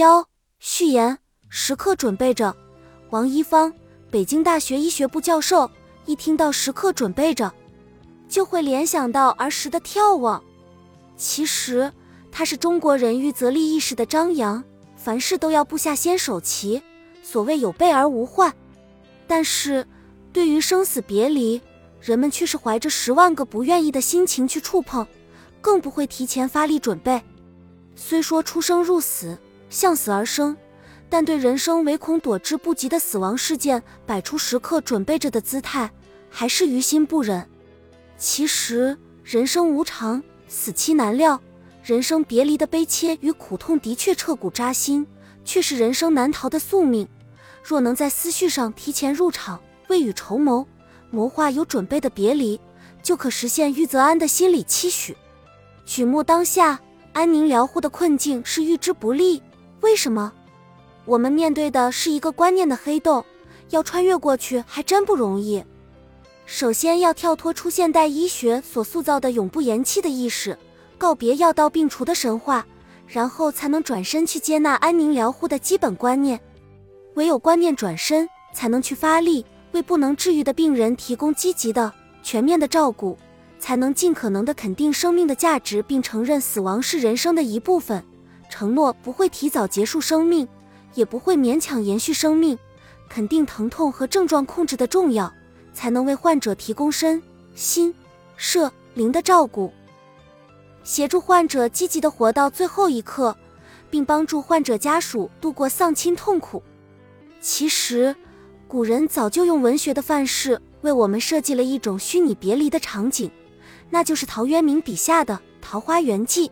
幺序言：时刻准备着。王一芳，北京大学医学部教授。一听到时刻准备着，就会联想到儿时的眺望。其实，他是中国人欲则立意识的张扬，凡事都要布下先手棋，所谓有备而无患。但是，对于生死别离，人们却是怀着十万个不愿意的心情去触碰，更不会提前发力准备。虽说出生入死，向死而生，但对人生唯恐躲之不及的死亡事件，摆出时刻准备着的姿态，还是于心不忍。其实，人生无常，死期难料，人生别离的悲切与苦痛的确彻骨扎心，却是人生难逃的宿命。若能在思绪上提前入场，未雨绸缪，谋划有准备的别离，就可实现玉则安的心理期许。举目当下。安宁疗护的困境是预知不利，为什么？我们面对的是一个观念的黑洞，要穿越过去还真不容易。首先要跳脱出现代医学所塑造的永不言弃的意识，告别药到病除的神话，然后才能转身去接纳安宁疗护的基本观念。唯有观念转身，才能去发力，为不能治愈的病人提供积极的、全面的照顾。才能尽可能的肯定生命的价值，并承认死亡是人生的一部分，承诺不会提早结束生命，也不会勉强延续生命，肯定疼痛和症状控制的重要，才能为患者提供身心社灵的照顾，协助患者积极的活到最后一刻，并帮助患者家属度过丧亲痛苦。其实，古人早就用文学的范式为我们设计了一种虚拟别离的场景。那就是陶渊明笔下的《桃花源记》，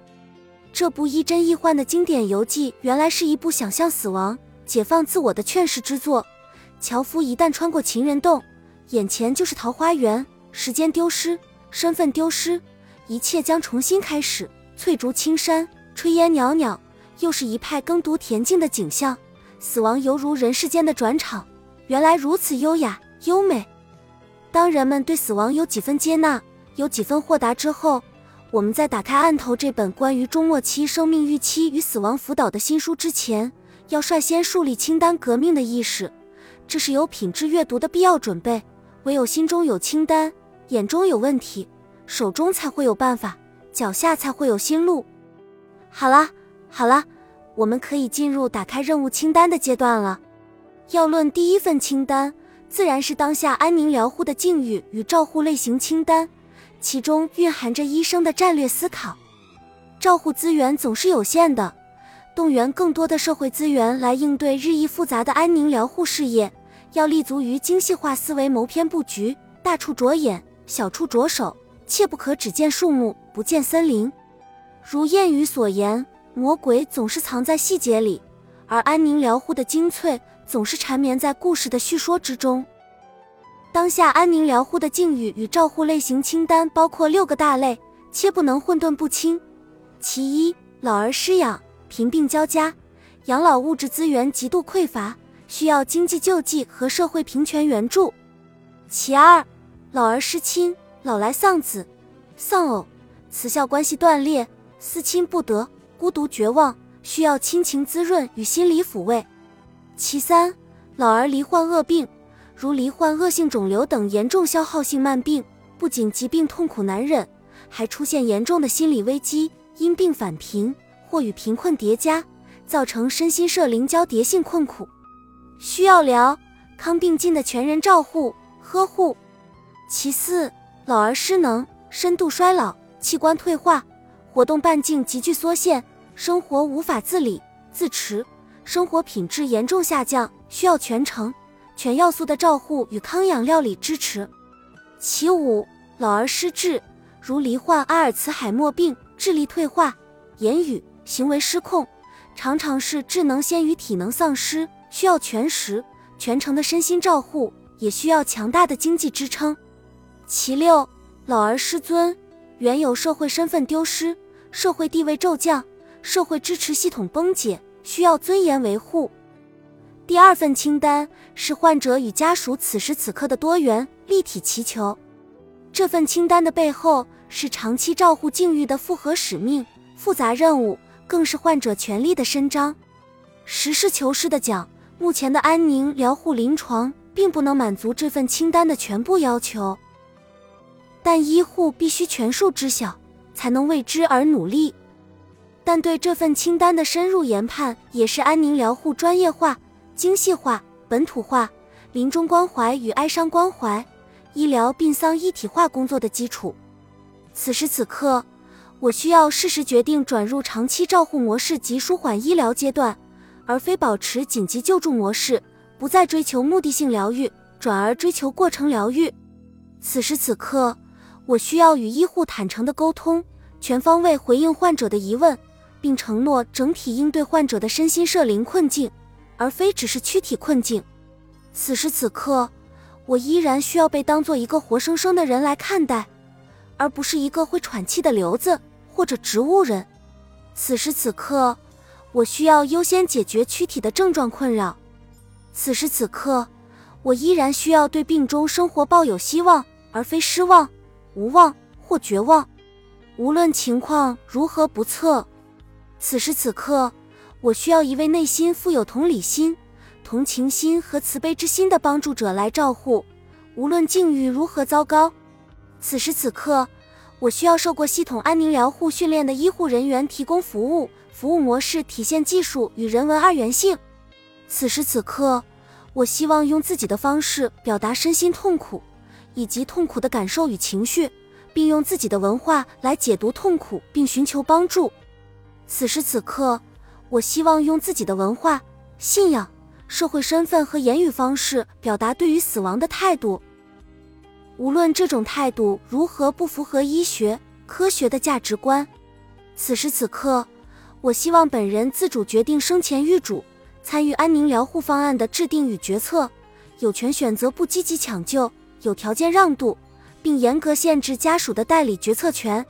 这部亦真亦幻的经典游记，原来是一部想象死亡、解放自我的劝世之作。樵夫一旦穿过情人洞，眼前就是桃花源，时间丢失，身份丢失，一切将重新开始。翠竹青山，炊烟袅袅，又是一派耕读恬静的景象。死亡犹如人世间的转场，原来如此优雅优美。当人们对死亡有几分接纳。有几分豁达之后，我们在打开《案头》这本关于中末期生命预期与死亡辅导的新书之前，要率先树立清单革命的意识，这是有品质阅读的必要准备。唯有心中有清单，眼中有问题，手中才会有办法，脚下才会有新路。好啦，好啦，我们可以进入打开任务清单的阶段了。要论第一份清单，自然是当下安宁疗护的境遇与照护类型清单。其中蕴含着医生的战略思考。照护资源总是有限的，动员更多的社会资源来应对日益复杂的安宁疗护事业，要立足于精细化思维、谋篇布局，大处着眼，小处着手，切不可只见树木不见森林。如谚语所言，魔鬼总是藏在细节里，而安宁疗护的精粹总是缠绵在故事的叙说之中。当下安宁疗护的境遇与照护类型清单包括六个大类，切不能混沌不清。其一，老儿失养，贫病交加，养老物质资源极度匮乏，需要经济救济和社会平权援助。其二，老儿失亲，老来丧子、丧偶，慈孝关系断裂，思亲不得，孤独绝望，需要亲情滋润与心理抚慰。其三，老儿罹患恶病。如罹患恶性肿瘤等严重消耗性慢病，不仅疾病痛苦难忍，还出现严重的心理危机，因病返贫或与贫困叠加，造成身心社灵交叠性困苦，需要疗康并进的全人照护呵护。其四，老而失能，深度衰老，器官退化，活动半径急剧缩限，生活无法自理自持，生活品质严重下降，需要全程。全要素的照护与康养料理支持。其五，老而失智，如罹患阿尔茨海默病，智力退化，言语行为失控，常常是智能先于体能丧失，需要全时全程的身心照护，也需要强大的经济支撑。其六，老而失尊，原有社会身份丢失，社会地位骤降，社会支持系统崩解，需要尊严维护。第二份清单是患者与家属此时此刻的多元立体祈求。这份清单的背后是长期照护境遇的复合使命、复杂任务，更是患者权利的伸张。实事求是的讲，目前的安宁疗护临床并不能满足这份清单的全部要求。但医护必须全数知晓，才能为之而努力。但对这份清单的深入研判，也是安宁疗护专业化、精细化、本土化、临终关怀与哀伤关怀、医疗殡丧一体化工作的基础。此时此刻，我需要适时决定转入长期照护模式及舒缓医疗阶段，而非保持紧急救助模式，不再追求目的性疗愈，转而追求过程疗愈。此时此刻。我需要与医护坦诚的沟通，全方位回应患者的疑问，并承诺整体应对患者的身心社灵困境，而非只是躯体困境。此时此刻，我依然需要被当做一个活生生的人来看待，而不是一个会喘气的瘤子或者植物人。此时此刻，我需要优先解决躯体的症状困扰。此时此刻，我依然需要对病中生活抱有希望，而非失望。无望或绝望，无论情况如何不测，此时此刻，我需要一位内心富有同理心、同情心和慈悲之心的帮助者来照护。无论境遇如何糟糕，此时此刻，我需要受过系统安宁疗护训练的医护人员提供服务。服务模式体现技术与人文二元性。此时此刻，我希望用自己的方式表达身心痛苦。以及痛苦的感受与情绪，并用自己的文化来解读痛苦，并寻求帮助。此时此刻，我希望用自己的文化、信仰、社会身份和言语方式表达对于死亡的态度。无论这种态度如何不符合医学科学的价值观，此时此刻，我希望本人自主决定生前预嘱，参与安宁疗护方案的制定与决策，有权选择不积极抢救。有条件让渡，并严格限制家属的代理决策权。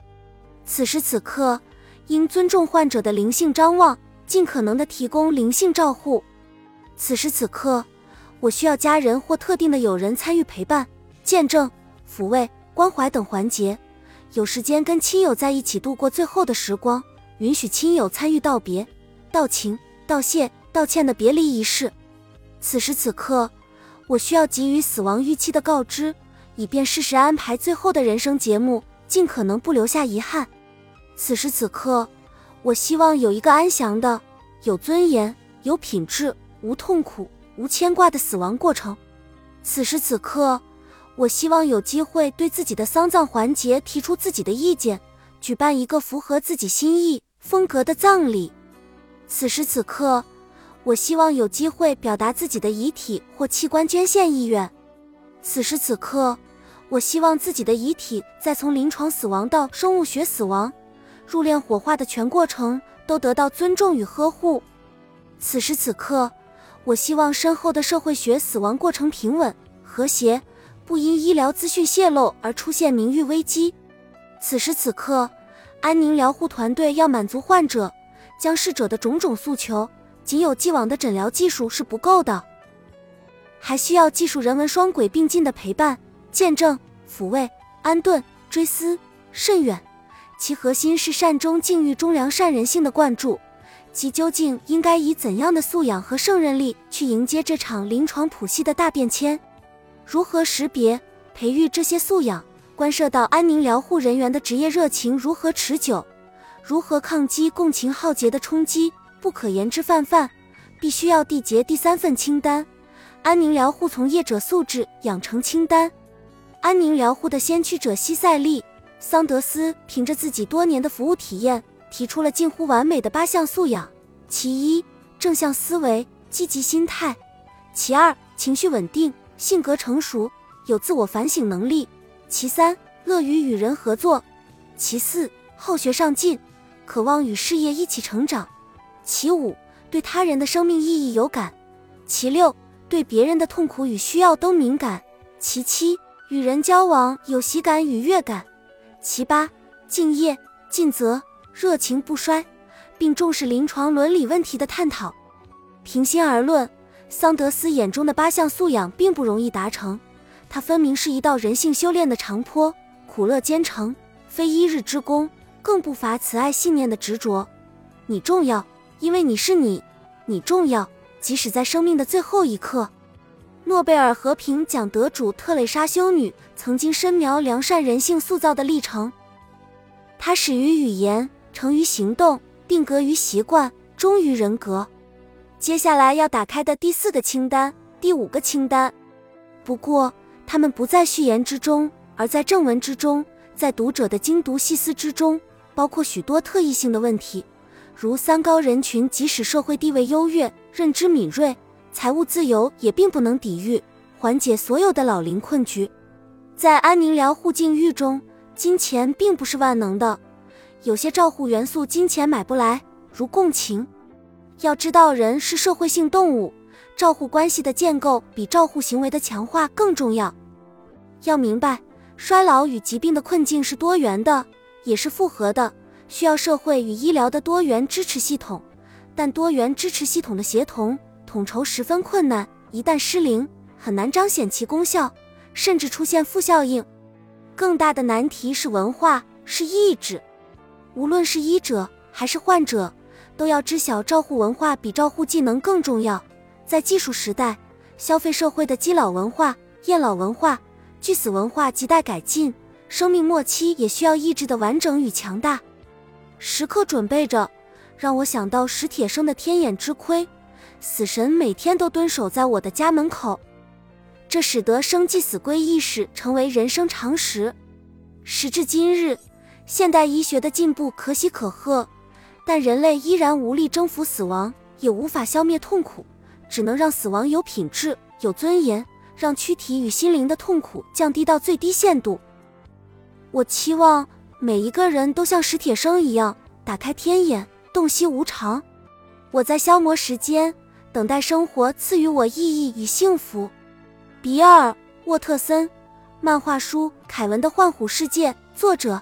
此时此刻，应尊重患者的灵性张望，尽可能的提供灵性照护。此时此刻，我需要家人或特定的友人参与陪伴、见证、抚慰、关怀等环节。有时间跟亲友在一起度过最后的时光，允许亲友参与道别、道情、道谢、道歉的别离仪式。此时此刻。我需要给予死亡预期的告知，以便适时安排最后的人生节目，尽可能不留下遗憾。此时此刻，我希望有一个安详的、有尊严、有品质、无痛苦、无牵挂的死亡过程。此时此刻，我希望有机会对自己的丧葬环节提出自己的意见，举办一个符合自己心意风格的葬礼。此时此刻。我希望有机会表达自己的遗体或器官捐献意愿。此时此刻，我希望自己的遗体在从临床死亡到生物学死亡、入殓火化的全过程都得到尊重与呵护。此时此刻，我希望身后的社会学死亡过程平稳和谐，不因医疗资讯泄露而出现名誉危机。此时此刻，安宁疗护团队要满足患者、将逝者的种种诉求。仅有既往的诊疗技术是不够的，还需要技术人文双轨并进的陪伴、见证、抚慰、安顿、追思、甚远。其核心是善终敬欲忠良善人性的灌注，即究竟应该以怎样的素养和胜任力去迎接这场临床谱系的大变迁？如何识别、培育这些素养？关涉到安宁疗护人员的职业热情如何持久？如何抗击共情浩劫的冲击？不可言之泛泛，必须要缔结第三份清单——安宁疗护从业者素质养成清单。安宁疗护的先驱者西塞利·桑德斯凭着自己多年的服务体验，提出了近乎完美的八项素养：其一，正向思维、积极心态；其二，情绪稳定、性格成熟、有自我反省能力；其三，乐于与人合作；其四，好学上进，渴望与事业一起成长。其五，对他人的生命意义有感；其六，对别人的痛苦与需要都敏感；其七，与人交往有喜感与悦感；其八，敬业尽责，热情不衰，并重视临床伦理问题的探讨。平心而论，桑德斯眼中的八项素养并不容易达成，它分明是一道人性修炼的长坡，苦乐兼程，非一日之功，更不乏慈爱信念的执着。你重要。因为你是你，你重要，即使在生命的最后一刻。诺贝尔和平奖得主特蕾莎修女曾经深描良善人性塑造的历程。她始于语言，成于行动，定格于习惯，忠于人格。接下来要打开的第四个清单，第五个清单。不过，他们不在序言之中，而在正文之中，在读者的精读细思之中，包括许多特异性的问题，如三高人群即使社会地位优越、认知敏锐、财务自由，也并不能抵御、缓解所有的老龄困局。在安宁疗护境遇中，金钱并不是万能的，有些照护元素金钱买不来，如共情。要知道，人是社会性动物。照护关系的建构比照护行为的强化更重要。要明白，衰老与疾病的困境是多元的，也是复合的，需要社会与医疗的多元支持系统。但多元支持系统的协同统筹十分困难，一旦失灵，很难彰显其功效，甚至出现负效应。更大的难题是文化，是意志。无论是医者还是患者，都要知晓照护文化比照护技能更重要。在技术时代，消费社会的基老文化、厌老文化、拒死文化亟待改进。生命末期也需要意志的完整与强大。时刻准备着，让我想到史铁生的天眼之窥，死神每天都蹲守在我的家门口。这使得生即死归意识成为人生常识。时至今日，现代医学的进步可喜可贺，但人类依然无力征服死亡，也无法消灭痛苦。只能让死亡有品质、有尊严，让躯体与心灵的痛苦降低到最低限度。我期望每一个人都像史铁生一样，打开天眼，洞悉无常。我在消磨时间，等待生活赐予我意义与幸福。比尔·沃特森，漫画书《凯文的幻虎世界》，作者。